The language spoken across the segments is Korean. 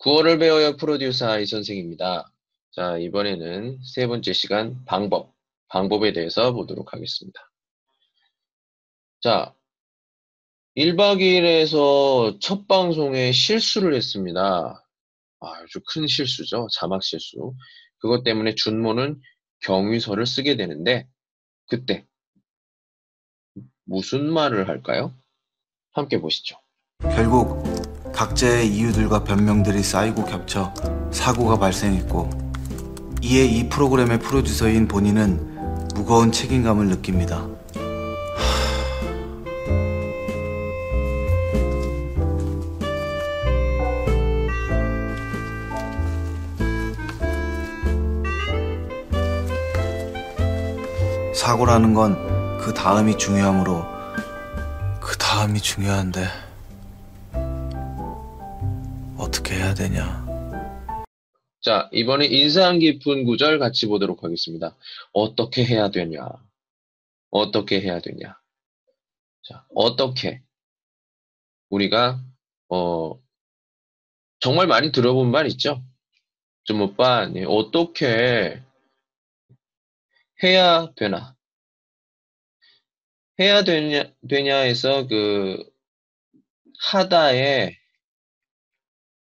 구월을 배워요 프로듀서 이 선생입니다. 자, 이번에는 세 번째 시간 방법, 방법에 대해서 보도록 하겠습니다. 자, 1박 2일에서 첫 방송에 실수를 했습니다. 아주 큰 실수죠. 자막 실수. 그것 때문에 준모는 경위서를 쓰게 되는데, 그때 무슨 말을 할까요? 함께 보시죠. 결국 각자의 이유들과 변명들이 쌓이고 겹쳐 사고가 발생했고 이에 이 프로그램의 프로듀서인 본인은 무거운 책임감을 느낍니다. 사고라는 건 그 다음이 중요하므로 그 다음이 중요한데 어떻게 해야 되냐? 자, 이번에 인상 깊은 구절 같이 보도록 하겠습니다. 어떻게 해야 되냐? 어떻게 해야 되냐? 자, 어떻게? 우리가, 어, 정말 많이 들어본 말 있죠? 좀 오빠, 네, 어떻게 해야 되나? 해야 되냐, 되냐에서 그, 하다에,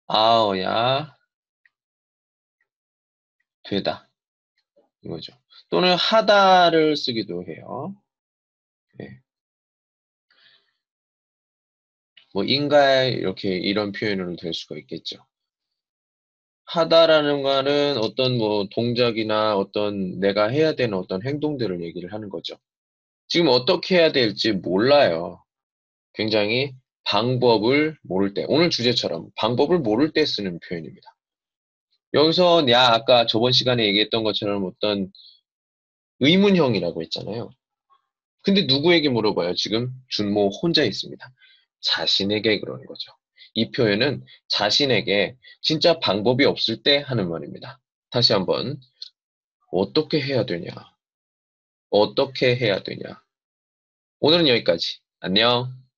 아어야, 되다. 이거죠. 또는 하다를 쓰기도 해요. 네. 뭐 인가에 이렇게 이런 표현으로 될 수가 있겠죠. 하다라는 거는 어떤 뭐 동작이나 어떤 내가 해야 되는 어떤 행동들을 얘기를 하는 거죠. 지금 어떻게 해야 될지 몰라요. 굉장히 방법을 모를 때, 오늘 주제처럼 방법을 모를 때 쓰는 표현입니다. 여기서 야 아까 저번 시간에 얘기했던 것처럼 어떤 의문형이라고 했잖아요. 근데 누구에게 물어봐요? 지금 준모 혼자 있습니다. 자신에게 그러는 거죠. 이 표현은 자신에게 진짜 방법이 없을 때 하는 말입니다. 다시 한번 어떻게 해야 되냐? 어떻게 해야 되냐? 오늘은 여기까지. 안녕.